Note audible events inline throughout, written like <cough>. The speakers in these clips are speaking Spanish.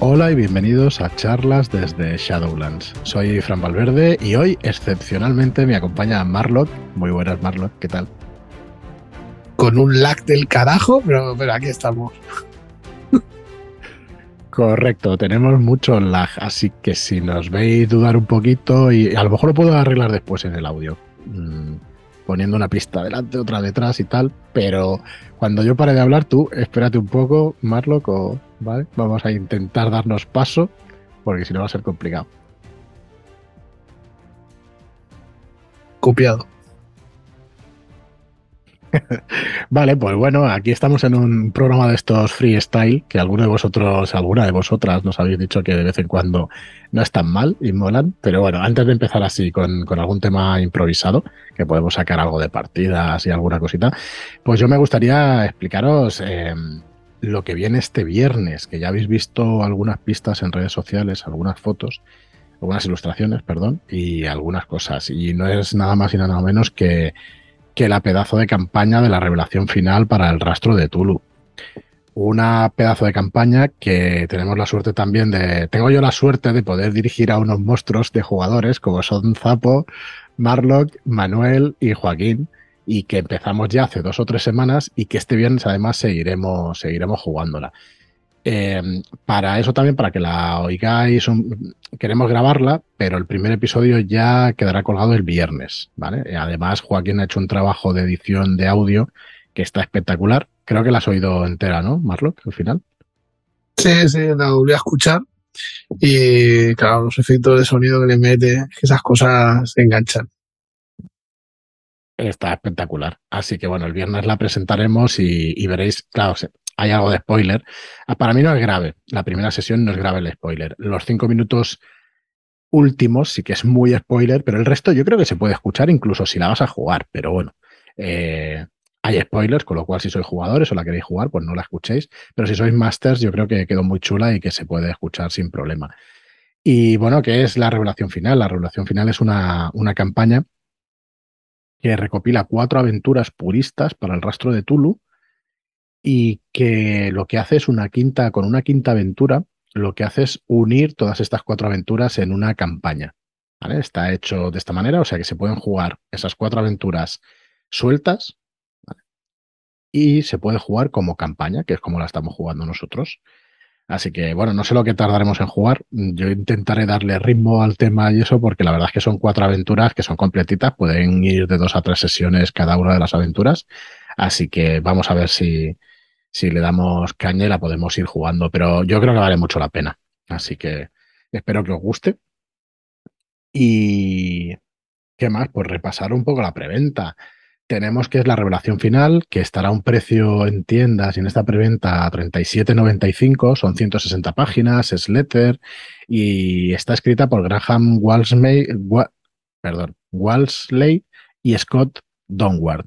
Hola y bienvenidos a charlas desde Shadowlands. Soy Fran Valverde y hoy excepcionalmente me acompaña Marlock. Muy buenas Marlock, ¿qué tal? Con un lag del carajo, pero, pero aquí estamos. Correcto, tenemos mucho lag, así que si nos veis dudar un poquito y a lo mejor lo puedo arreglar después en el audio, mm, poniendo una pista delante, otra detrás y tal, pero cuando yo pare de hablar tú, espérate un poco, Marlock, o ¿vale? Vamos a intentar darnos paso, porque si no va a ser complicado. Copiado. <laughs> vale, pues bueno, aquí estamos en un programa de estos freestyle que alguno de vosotros, alguna de vosotras nos habéis dicho que de vez en cuando no están mal y molan. Pero bueno, antes de empezar así con, algún tema improvisado, que podemos sacar algo de partidas y alguna cosita, pues yo me gustaría explicaros eh, lo que viene este viernes, que ya habéis visto algunas pistas en redes sociales, algunas fotos, algunas ilustraciones, perdón, y algunas cosas. Y no es nada más y nada menos que, que la pedazo de campaña de la revelación final para el rastro de Tulu. Una pedazo de campaña que tenemos la suerte también de. Tengo yo la suerte de poder dirigir a unos monstruos de jugadores como son Zapo, Marlock, Manuel y Joaquín y que empezamos ya hace dos o tres semanas y que este viernes además seguiremos, seguiremos jugándola. Eh, para eso también, para que la oigáis, queremos grabarla, pero el primer episodio ya quedará colgado el viernes, ¿vale? Además, Joaquín ha hecho un trabajo de edición de audio que está espectacular. Creo que la has oído entera, ¿no, Marlock, al final? Sí, sí, la volví a escuchar. Y claro, los efectos de sonido que le mete, esas cosas se enganchan está espectacular. Así que bueno, el viernes la presentaremos y, veréis, claro, hay algo de spoiler. Ah, para mí no es grave, la primera sesión no es grave el spoiler. Los cinco minutos últimos sí que es muy spoiler, pero el resto yo creo que se puede escuchar incluso si la vas a jugar, pero bueno. Eh, hay spoilers, con lo cual si sois jugadores o la queréis jugar, pues no la escuchéis. Pero si sois masters, yo creo que quedó muy chula y que se puede escuchar sin problema. Y bueno, ¿qué es la revelación final? La revelación final es una, una campaña que recopila cuatro aventuras puristas para el rastro de Tulu y que lo que hace es una quinta, con una quinta aventura, lo que hace es unir todas estas cuatro aventuras en una campaña. Está hecho de esta manera, o sea que se pueden jugar esas cuatro aventuras sueltas y se puede jugar como campaña, que es como la estamos jugando nosotros. Así que, bueno, no sé lo que tardaremos en jugar. Yo intentaré darle ritmo al tema y eso, porque la verdad es que son cuatro aventuras que son completitas. Pueden ir de dos a tres sesiones cada una de las aventuras. Así que vamos a ver si, si le damos caña y la podemos ir jugando. Pero yo creo que vale mucho la pena. Así que espero que os guste. Y, ¿qué más? Pues repasar un poco la preventa tenemos que es la revelación final, que estará a un precio en tiendas y en esta preventa a 37.95, son 160 páginas, es letter y está escrita por Graham Walsley, perdón, Walsley y Scott Donward.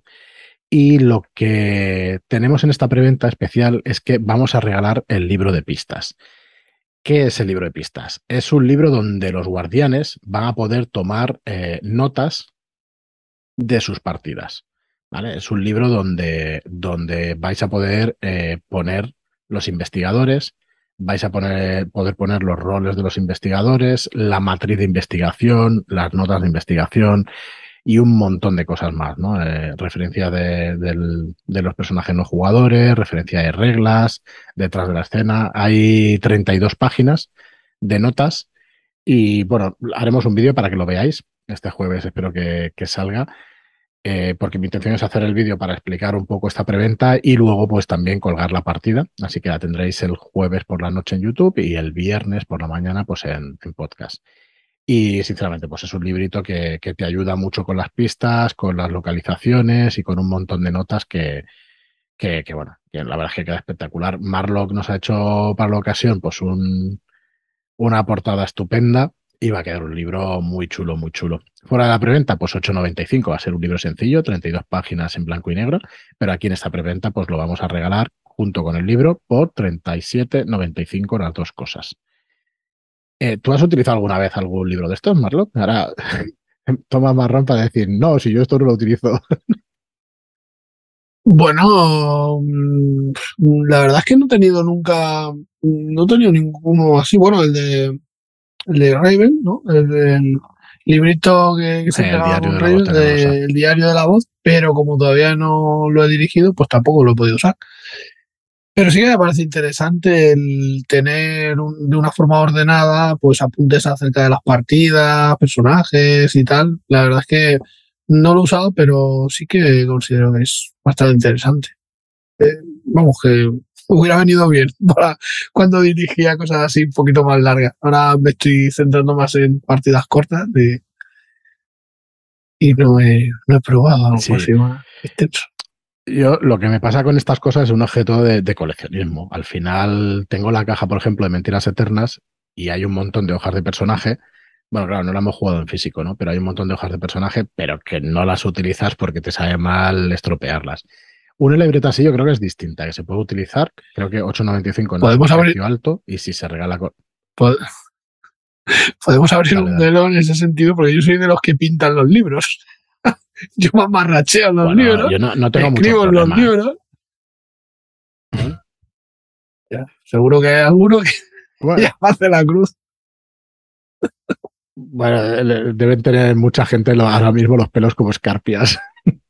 Y lo que tenemos en esta preventa especial es que vamos a regalar el libro de pistas. ¿Qué es el libro de pistas? Es un libro donde los guardianes van a poder tomar eh, notas de sus partidas. Es un libro donde, donde vais a poder eh, poner los investigadores, vais a poner, poder poner los roles de los investigadores, la matriz de investigación, las notas de investigación y un montón de cosas más, ¿no? Eh, referencia de, los personajes no jugadores, referencia de reglas, detrás de la escena. Hay 32 páginas de notas y bueno, haremos un vídeo para que lo veáis. Este jueves espero que, que salga eh, porque mi intención es hacer el vídeo para explicar un poco esta preventa y luego pues también colgar la partida. Así que la tendréis el jueves por la noche en YouTube y el viernes por la mañana pues en, podcast. Y sinceramente pues es un librito que, te ayuda mucho con las pistas, con las localizaciones y con un montón de notas que, que, bueno, que la verdad es que queda espectacular. Marlock nos ha hecho para la ocasión pues un, una portada estupenda y va a quedar un libro muy chulo, muy chulo. Fuera de la preventa, pues 8.95 va a ser un libro sencillo, 32 páginas en blanco y negro, pero aquí en esta preventa pues lo vamos a regalar junto con el libro por 37.95 las dos cosas. Eh, ¿Tú has utilizado alguna vez algún libro de estos, Marlon? Ahora <laughs> toma marrón para decir, no, si yo esto no lo utilizo. <laughs> Bueno, mm, la verdad es que no he tenido nunca, no he tenido ninguno así. Bueno, el de, el de Raven, ¿no? El del librito que, se Sí, la Raven, de- el diario de la voz, pero como todavía no lo he dirigido, pues tampoco lo he podido usar. Pero sí que me parece interesante el tener un- de una forma ordenada, pues apuntes acerca de las partidas, personajes y tal. La verdad es que no lo he usado, pero sí que considero que es bastante interesante. Eh, vamos, que hubiera venido bien <laughs> para cuando dirigía cosas así un poquito más largas. Ahora me estoy centrando más en partidas cortas y, y no, he, no he probado algo Sí. así más extenso. Yo lo que me pasa con estas cosas es un objeto de, de coleccionismo. Al final tengo la caja, por ejemplo, de Mentiras Eternas y hay un montón de hojas de personaje. Bueno, claro, no la hemos jugado en físico, ¿no? Pero hay un montón de hojas de personaje, pero que no las utilizas porque te sabe mal estropearlas. Una libreta así yo creo que es distinta, que se puede utilizar. Creo que 8.95 no Podemos es un precio alto y si se regala... con- Pod- <laughs> Podemos abrir Dale, un dale. velo en ese sentido, porque yo soy de los que pintan los libros. <laughs> yo me amarracheo los Bueno, libros, yo no, no tengo mucho escribo los libros. Ya, seguro que hay alguno que <laughs> Bueno, ya hace la cruz. bueno, le- deben tener mucha gente ahora mismo los pelos como escarpias. <laughs>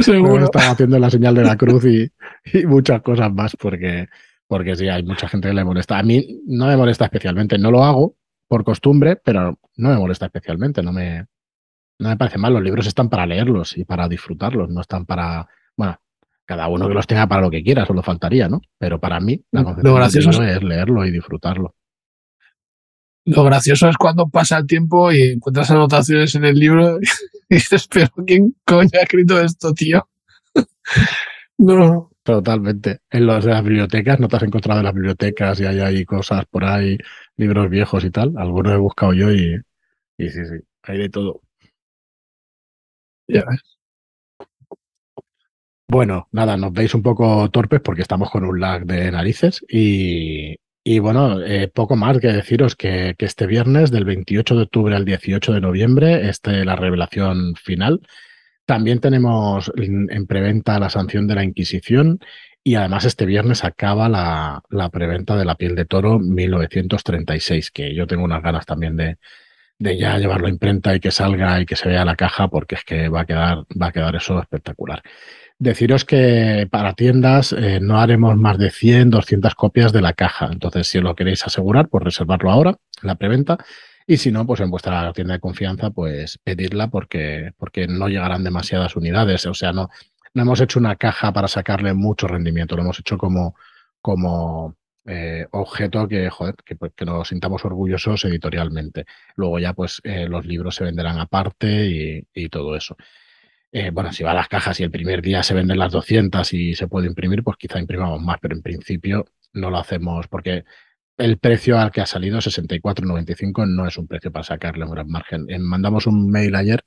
Seguro. Estaba haciendo la señal de la cruz y, y muchas cosas más, porque, porque sí, hay mucha gente que le molesta. A mí no me molesta especialmente, no lo hago por costumbre, pero no me molesta especialmente, no me, no me parece mal. Los libros están para leerlos y para disfrutarlos, no están para, bueno, cada uno que los tenga para lo que quiera, solo faltaría, ¿no? Pero para mí, la Lo gracioso libro es leerlo y disfrutarlo. Lo gracioso es cuando pasa el tiempo y encuentras anotaciones en el libro y dices, pero ¿quién coño ha escrito esto, tío? <laughs> no, Totalmente. En los de las bibliotecas, ¿no te has encontrado en las bibliotecas y hay ahí cosas por ahí, libros viejos y tal? Algunos he buscado yo y, y sí, sí, hay de todo. Ya. Bueno, nada, nos veis un poco torpes porque estamos con un lag de narices y, y bueno, eh, poco más que deciros que, que este viernes, del 28 de octubre al 18 de noviembre, esté la revelación final. También tenemos en, en preventa la sanción de la Inquisición y además este viernes acaba la, la preventa de la piel de toro 1936, que yo tengo unas ganas también de, de ya llevarlo a imprenta y que salga y que se vea la caja porque es que va a quedar, va a quedar eso espectacular. Deciros que para tiendas eh, no haremos más de 100, 200 copias de la caja. Entonces, si os lo queréis asegurar, pues reservarlo ahora, la preventa. Y si no, pues en vuestra tienda de confianza, pues pedirla porque, porque no llegarán demasiadas unidades. O sea, no, no hemos hecho una caja para sacarle mucho rendimiento, lo hemos hecho como, como eh, objeto que, joder, que, pues, que, nos sintamos orgullosos editorialmente. Luego ya, pues, eh, los libros se venderán aparte y, y todo eso. Eh, bueno, si va a las cajas y el primer día se venden las 200 y se puede imprimir, pues quizá imprimamos más, pero en principio no lo hacemos porque el precio al que ha salido, 64,95, no es un precio para sacarle un gran margen. Mandamos un mail ayer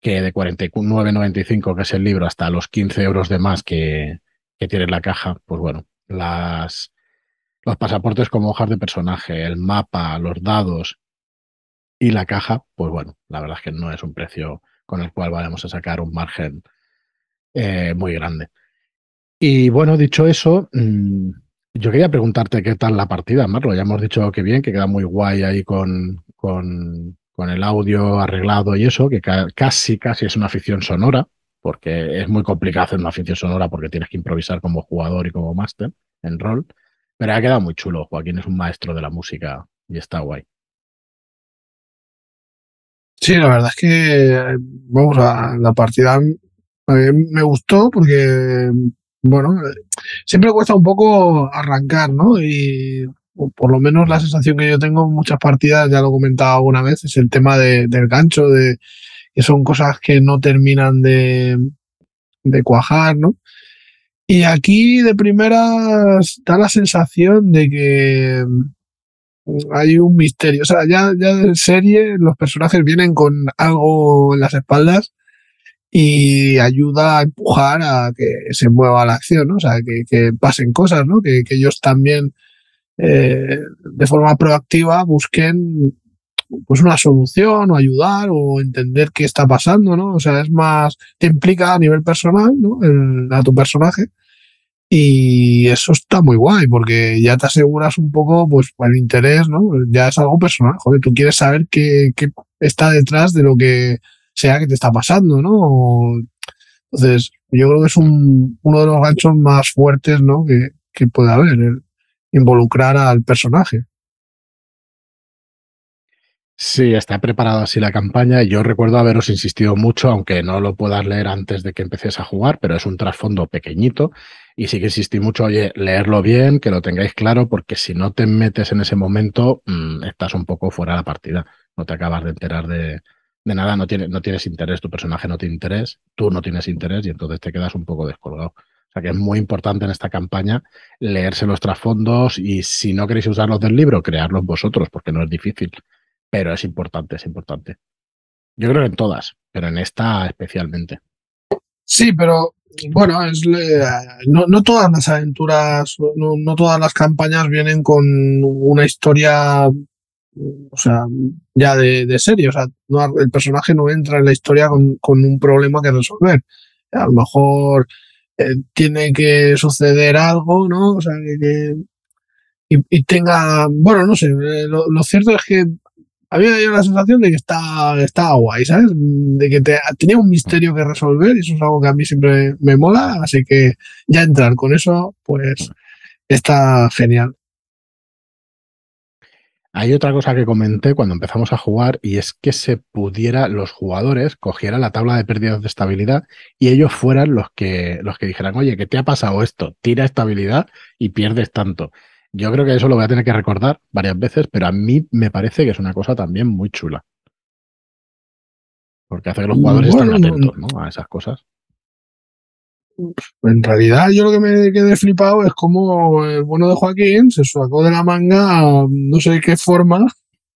que de 49,95, que es el libro, hasta los 15 euros de más que, que tiene la caja, pues bueno, las, los pasaportes como hojas de personaje, el mapa, los dados y la caja, pues bueno, la verdad es que no es un precio con el cual vayamos a sacar un margen eh, muy grande. Y bueno, dicho eso, mmm, yo quería preguntarte qué tal la partida, Marlo. Ya hemos dicho que bien, que queda muy guay ahí con, con, con el audio arreglado y eso, que ca casi, casi es una ficción sonora, porque es muy complicado hacer una ficción sonora porque tienes que improvisar como jugador y como máster en rol. Pero ha quedado muy chulo. Joaquín es un maestro de la música y está guay. Sí, la verdad es que, vamos, a la partida me gustó porque, bueno, siempre cuesta un poco arrancar, ¿no? Y por lo menos la sensación que yo tengo en muchas partidas, ya lo he comentado alguna vez, es el tema de, del gancho, de que son cosas que no terminan de, de cuajar, ¿no? Y aquí de primeras da la sensación de que hay un misterio. O sea, ya, ya de serie los personajes vienen con algo en las espaldas y ayuda a empujar a que se mueva la acción, ¿no? O sea, que, que pasen cosas, ¿no? Que, que ellos también eh, de forma proactiva busquen pues una solución o ayudar o entender qué está pasando, ¿no? O sea, es más, te implica a nivel personal, ¿no? a tu personaje. Y eso está muy guay, porque ya te aseguras un poco, pues, el interés, ¿no? Ya es algo personal. Joder, tú quieres saber qué, qué está detrás de lo que sea que te está pasando, ¿no? Entonces, yo creo que es un, uno de los ganchos más fuertes, ¿no? Que, que puede haber, involucrar al personaje. Sí, está preparada así la campaña. Yo recuerdo haberos insistido mucho, aunque no lo puedas leer antes de que empieces a jugar, pero es un trasfondo pequeñito. Y sí que insistí mucho, oye, leerlo bien, que lo tengáis claro, porque si no te metes en ese momento, mmm, estás un poco fuera de la partida. No te acabas de enterar de, de nada, no, tiene, no tienes interés, tu personaje no tiene interés, tú no tienes interés y entonces te quedas un poco descolgado. O sea que es muy importante en esta campaña leerse los trasfondos y si no queréis usar los del libro, crearlos vosotros, porque no es difícil pero es importante, es importante. Yo creo que en todas, pero en esta especialmente. Sí, pero bueno, es, no, no, todas las aventuras, no, no, todas las campañas vienen con una historia, o sea, ya de, de serie. O sea, el personaje no entra en la historia con, con un problema que resolver. A lo mejor eh, tiene que suceder algo, ¿no? O sea, que, y, tenga, bueno, no sé, eh, lo cierto es que a mí me la sensación de que estaba, estaba guay, ¿sabes? De que te, tenía un misterio que resolver y eso es algo que a mí siempre me mola, así que ya entrar con eso, pues está genial. Hay otra cosa que comenté cuando empezamos a jugar y es que se pudiera, los jugadores cogieran la tabla de pérdidas de estabilidad y ellos fueran los que, los que dijeran, oye, ¿qué te ha pasado esto? Tira estabilidad y pierdes tanto. Yo creo que eso lo voy a tener que recordar varias veces, pero a mí me parece que es una cosa también muy chula. Porque hace que los jugadores bueno, estén atentos ¿no? a esas cosas. En realidad, yo lo que me quedé flipado es como el bueno de Joaquín se sacó de la manga, no sé qué forma,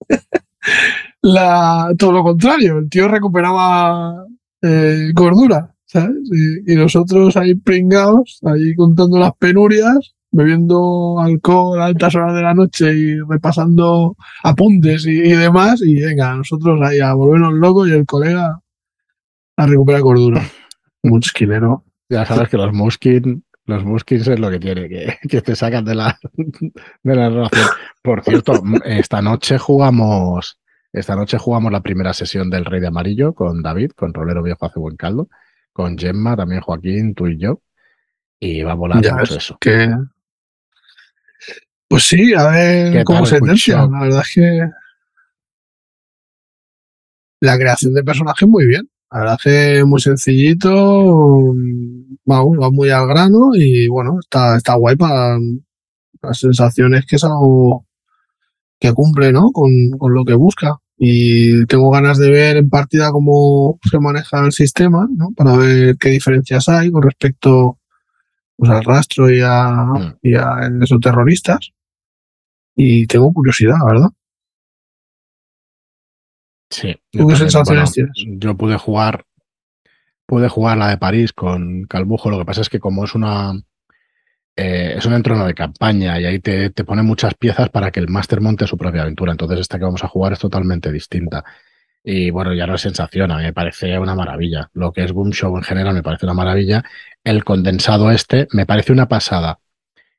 <laughs> la, todo lo contrario. El tío recuperaba eh, gordura, ¿sabes? Y, y nosotros ahí pringados, ahí contando las penurias bebiendo alcohol a altas horas de la noche y repasando apuntes y, y, demás, y venga, nosotros ahí a volvernos locos y el colega a recuperar cordura. <laughs> Un esquinero. Ya sabes que los Muskin, los Muskins es lo que tiene, que, que te sacan de la, de la relación. Por cierto, esta noche jugamos, esta noche jugamos la primera sesión del Rey de Amarillo con David, con Rolero Viejo hace buen caldo, con Gemma, también Joaquín, tú y yo. Y va a volar ya mucho eso. Que, pues sí, a ver cómo se tensia. La verdad es que la creación de personajes muy bien. La verdad es que muy sencillito, va, va muy al grano y bueno, está, está guay para las sensaciones que es algo que cumple, ¿no? Con, con lo que busca. Y tengo ganas de ver en partida cómo se maneja el sistema, ¿no? Para ver qué diferencias hay con respecto pues, al rastro y a, mm. y a esos terroristas y tengo curiosidad, ¿verdad? Sí. ¿Tú qué sensaciones bueno, tienes? Yo pude jugar, pude jugar la de París con Calbujo. Lo que pasa es que como es una eh, es un entrono de campaña y ahí te, te pone muchas piezas para que el máster monte su propia aventura. Entonces esta que vamos a jugar es totalmente distinta. Y bueno, ya no es sensación, a mí me parece una maravilla. Lo que es Boom Show en general me parece una maravilla. El condensado este me parece una pasada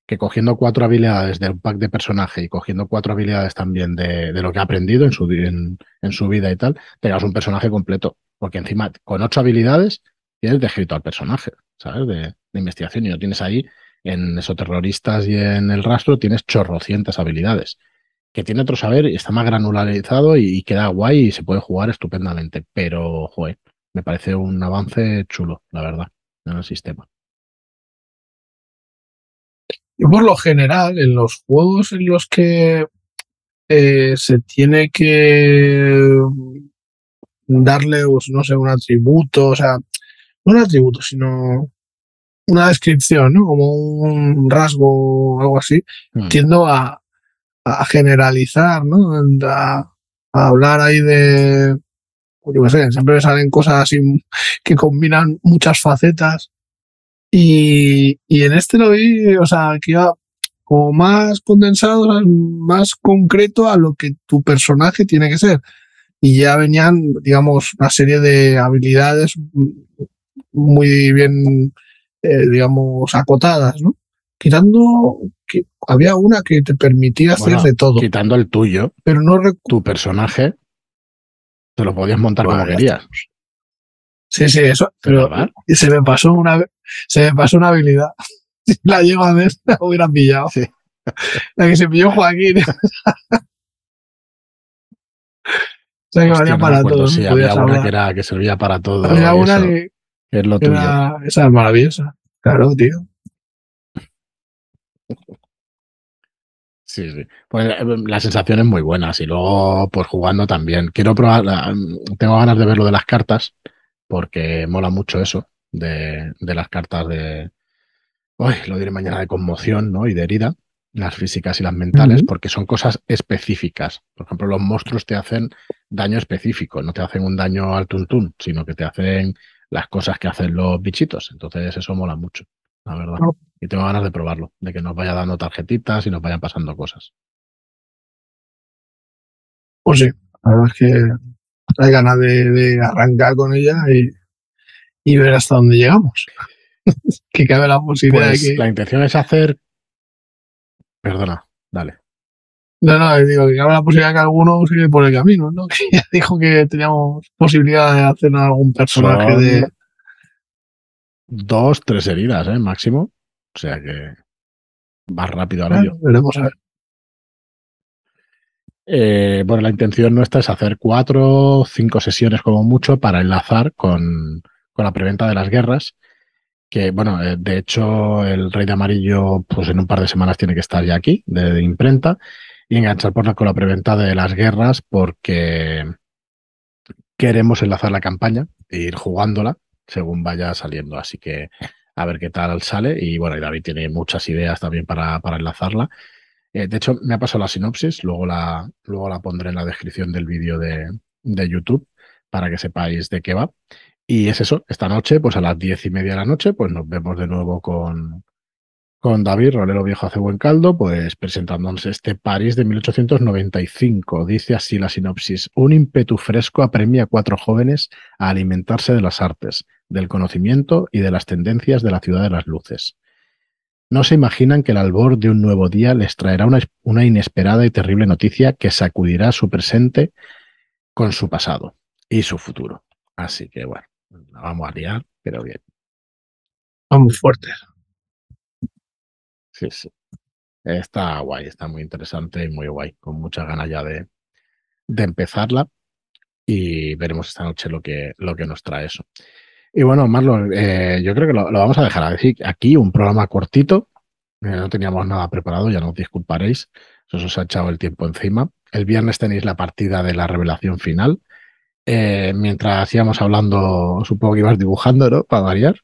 que cogiendo cuatro habilidades del pack de personaje y cogiendo cuatro habilidades también de, de lo que ha aprendido en su, en, en, su vida y tal, tengas un personaje completo. Porque encima, con ocho habilidades, tienes descrito al personaje, ¿sabes? De, investigación y lo tienes ahí en esos terroristas y en el rastro, tienes chorrocientas habilidades. Que tiene otro saber y está más granularizado y, y queda guay y se puede jugar estupendamente. Pero, joder, me parece un avance chulo, la verdad, en el sistema. Yo por lo general, en los juegos en los que eh, se tiene que darle, no sé, un atributo, o sea, no un atributo, sino una descripción, ¿no? Como un rasgo o algo así, mm. tiendo a, a, generalizar, ¿no? A, a hablar ahí de, pues, yo qué sé, siempre me salen cosas así que combinan muchas facetas y, y en este lo vi, o sea, que iba como más condensado, más concreto a lo que tu personaje tiene que ser. Y ya venían, digamos, una serie de habilidades muy bien, eh, digamos, acotadas, ¿no? Quitando que había una que te permitía hacer Bueno, de todo, Quitando el tuyo, pero no tu personaje, te lo podías montar Bueno, como querías. Sí, sí, eso. Pero se me pasó una, se me pasó una habilidad. <laughs> Si la llego a ver, la hubiera pillado. Sí. La que se pilló Joaquín. <laughs> o sea que Hostia, valía no para todo. sí, ¿no? había una hablar. que, era, que servía para todo. Había una eso, que que es lo que tuyo. era, esa es maravillosa. Claro, tío. Sí, sí. Pues eh, la sensación es muy buena. Y luego, pues jugando también. Quiero probar, la- tengo ganas de ver lo de las cartas, porque mola mucho eso, de, de las cartas de, uy, lo diré mañana, de conmoción, ¿no? Y de herida, las físicas y las mentales, porque son cosas específicas. Por ejemplo, los monstruos te hacen daño específico, no te hacen un daño al tuntún, sino que te hacen las cosas que hacen los bichitos. Entonces, eso mola mucho, la verdad. Claro. Y tengo ganas de probarlo, de que nos vaya dando tarjetitas y nos vayan pasando cosas. Pues sí, la verdad es que hay ganas de, de arrancar con ella y, y ver hasta dónde llegamos. <laughs> que cabe la posibilidad Pues de que. la intención es hacer. Perdona, dale. No, no, digo que cabe la posibilidad de que alguno quede por el camino, ¿no? <laughs> Que ya dijo que teníamos posibilidad de hacer algún personaje Son de. Dos, tres heridas, ¿eh? Máximo. O sea que va rápido ahora yo. Veremos a ver. Eh, bueno, la intención nuestra es hacer cuatro, cinco sesiones como mucho para enlazar con, la preventa de las guerras. Que, bueno, eh, de hecho, el Rey de Amarillo, pues en un par de semanas tiene que estar ya aquí, de, imprenta, y enganchar por la, con la preventa de las guerras, porque queremos enlazar la campaña e ir jugándola según vaya saliendo. Así que a ver qué tal sale. Y bueno, y David tiene muchas ideas también para enlazarla. Eh, de hecho, me ha pasado la sinopsis, luego la, luego la pondré en la descripción del vídeo de, YouTube para que sepáis de qué va. Y es eso, esta noche, pues a las diez y media de la noche, pues nos vemos de nuevo con, con David, Rolero Viejo hace buen caldo, pues presentándonos este París de 1895. Dice así la sinopsis. Un ímpetu fresco apremia a cuatro jóvenes a alimentarse de las artes, del conocimiento y de las tendencias de la ciudad de las luces. No se imaginan que el albor de un nuevo día les traerá una, una inesperada y terrible noticia que sacudirá su presente con su pasado y su futuro. Así que bueno, la vamos a liar, pero bien. Vamos fuertes. Sí, sí. Está guay, está muy interesante y muy guay. Con muchas ganas ya de, de empezarla. Y veremos esta noche lo que, lo que nos trae eso. Y bueno, Marlon, eh, yo creo que lo, vamos a dejar aquí, un programa cortito. Eh, no teníamos nada preparado, ya nos disculparéis. Se os ha echado el tiempo encima. El viernes tenéis la partida de la revelación final. Eh, mientras íbamos hablando, supongo que ibas dibujando, ¿no? Para variar.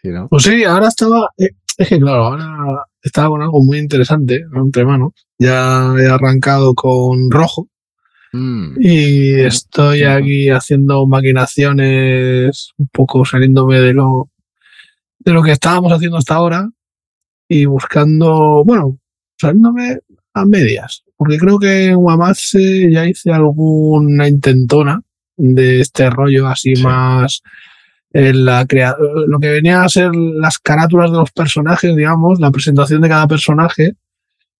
¿Sí, no? Pues sí, ahora estaba. Eh, es que claro, ahora estaba con algo muy interesante ¿no? entre manos. Ya he arrancado con rojo. Mm. Y estoy aquí haciendo maquinaciones, un poco saliéndome de lo, de lo que estábamos haciendo hasta ahora y buscando, bueno, saliéndome a medias, porque creo que en Guamase ya hice alguna intentona de este rollo así sí. más en la crea lo que venía a ser las carátulas de los personajes, digamos, la presentación de cada personaje,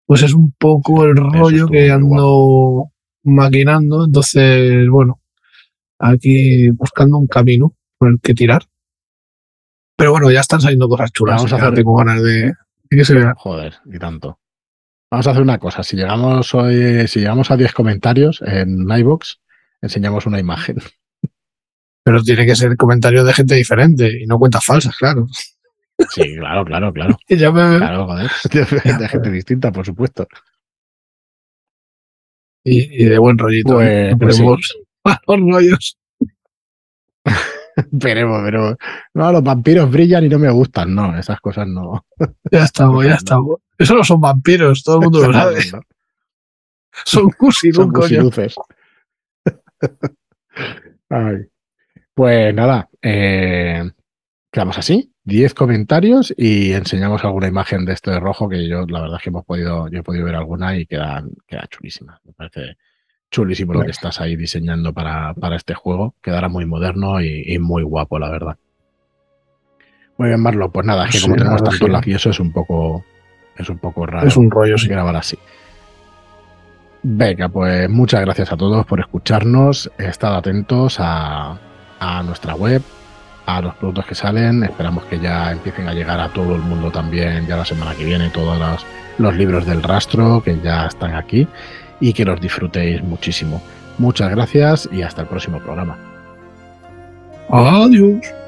pues es un poco el rollo que ando maquinando. Entonces, bueno, aquí buscando un camino por el que tirar. Pero bueno, ya están saliendo cosas chulas. Vamos a hacer... tengo ganas de, de, que se vea. Joder, y tanto. Vamos a hacer una cosa. Si llegamos hoy, si llegamos a 10 comentarios en iBox, enseñamos una imagen. Pero tiene que ser comentarios de gente diferente y no cuentas falsas, claro. Sí, claro, claro, claro. <laughs> ya me... Claro, joder. De, <laughs> de gente distinta, por supuesto. Y, y, de buen rollito. Pues, pues sí. rollos. <laughs> <laughs> Veremos, pero no, los vampiros brillan y no me gustan, no, esas cosas no. Ya estamos, ya <laughs> estamos. Eso no son vampiros, todo el mundo lo sabe. No. Son cusilus, son cusiluces. Ay. Pues nada, eh, quedamos así. 10 comentarios y enseñamos alguna imagen de esto de rojo que yo, la verdad es que hemos podido, yo he podido ver alguna y quedan, queda chulísima. Me parece chulísimo lo que estás ahí diseñando para, para este juego. Quedará muy moderno y, muy guapo, la verdad. Muy bien, Marlo. Pues nada, es que como tenemos tanto sí. eso es un poco, es un poco raro. Es un rollo, sí. Grabar así. Venga, pues muchas gracias a todos por escucharnos. Estad atentos a, a nuestra web, los productos que salen. Esperamos que ya empiecen a llegar a todo el mundo también ya la semana que viene, todos los, los libros del rastro que ya están aquí y que los disfrutéis muchísimo. Muchas gracias y hasta el próximo programa. Adiós.